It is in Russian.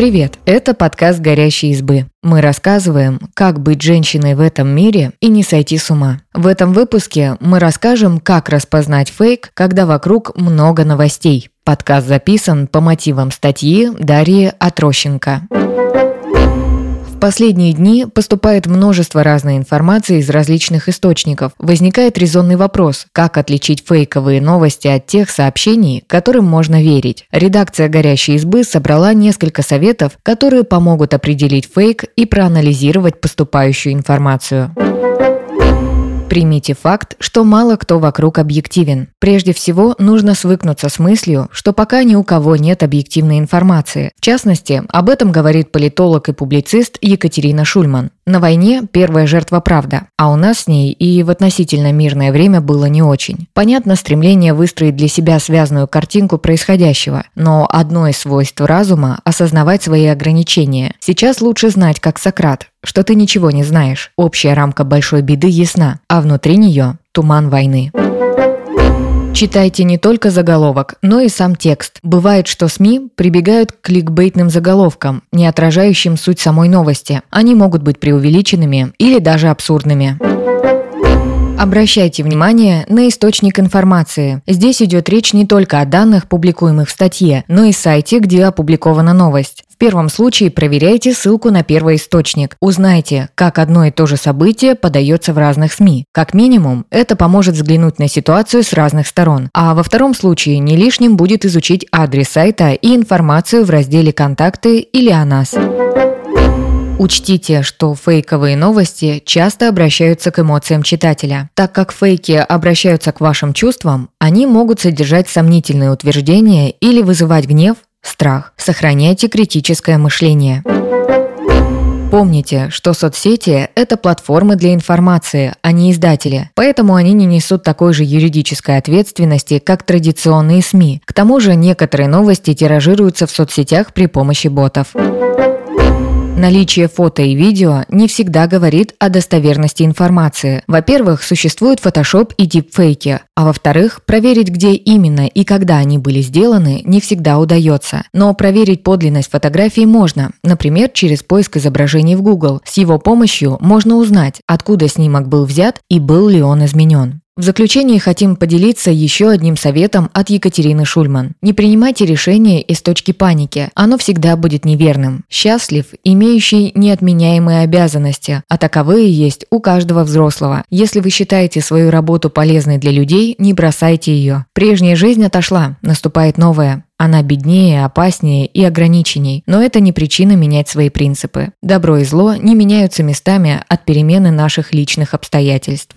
Привет! Это подкаст «Горящие избы». Мы рассказываем, как быть женщиной в этом мире и не сойти с ума. В этом выпуске мы расскажем, как распознать фейк, когда вокруг много новостей. Подкаст записан по мотивам статьи Дарьи Отрощенко последние дни поступает множество разной информации из различных источников. Возникает резонный вопрос, как отличить фейковые новости от тех сообщений, которым можно верить. Редакция «Горящей избы» собрала несколько советов, которые помогут определить фейк и проанализировать поступающую информацию. Примите факт, что мало кто вокруг объективен. Прежде всего, нужно свыкнуться с мыслью, что пока ни у кого нет объективной информации. В частности, об этом говорит политолог и публицист Екатерина Шульман. На войне первая жертва правда, а у нас с ней и в относительно мирное время было не очень. Понятно стремление выстроить для себя связанную картинку происходящего, но одно из свойств разума – осознавать свои ограничения. Сейчас лучше знать, как Сократ, что ты ничего не знаешь. Общая рамка большой беды ясна, а внутри нее – туман войны. Читайте не только заголовок, но и сам текст. Бывает, что СМИ прибегают к кликбейтным заголовкам, не отражающим суть самой новости. Они могут быть преувеличенными или даже абсурдными. Обращайте внимание на источник информации. Здесь идет речь не только о данных, публикуемых в статье, но и сайте, где опубликована новость первом случае проверяйте ссылку на первоисточник. Узнайте, как одно и то же событие подается в разных СМИ. Как минимум, это поможет взглянуть на ситуацию с разных сторон. А во втором случае не лишним будет изучить адрес сайта и информацию в разделе «Контакты» или о нас. Учтите, что фейковые новости часто обращаются к эмоциям читателя. Так как фейки обращаются к вашим чувствам, они могут содержать сомнительные утверждения или вызывать гнев, Страх. Сохраняйте критическое мышление. Помните, что соцсети – это платформы для информации, а не издатели, поэтому они не несут такой же юридической ответственности, как традиционные СМИ. К тому же некоторые новости тиражируются в соцсетях при помощи ботов. Наличие фото и видео не всегда говорит о достоверности информации. Во-первых, существует Photoshop и дипфейки, а во-вторых, проверить, где именно и когда они были сделаны, не всегда удается. Но проверить подлинность фотографии можно, например, через поиск изображений в Google. С его помощью можно узнать, откуда снимок был взят и был ли он изменен. В заключение хотим поделиться еще одним советом от Екатерины Шульман. Не принимайте решения из точки паники, оно всегда будет неверным. Счастлив, имеющий неотменяемые обязанности, а таковые есть у каждого взрослого. Если вы считаете свою работу полезной для людей, не бросайте ее. Прежняя жизнь отошла, наступает новая. Она беднее, опаснее и ограниченней, но это не причина менять свои принципы. Добро и зло не меняются местами от перемены наших личных обстоятельств.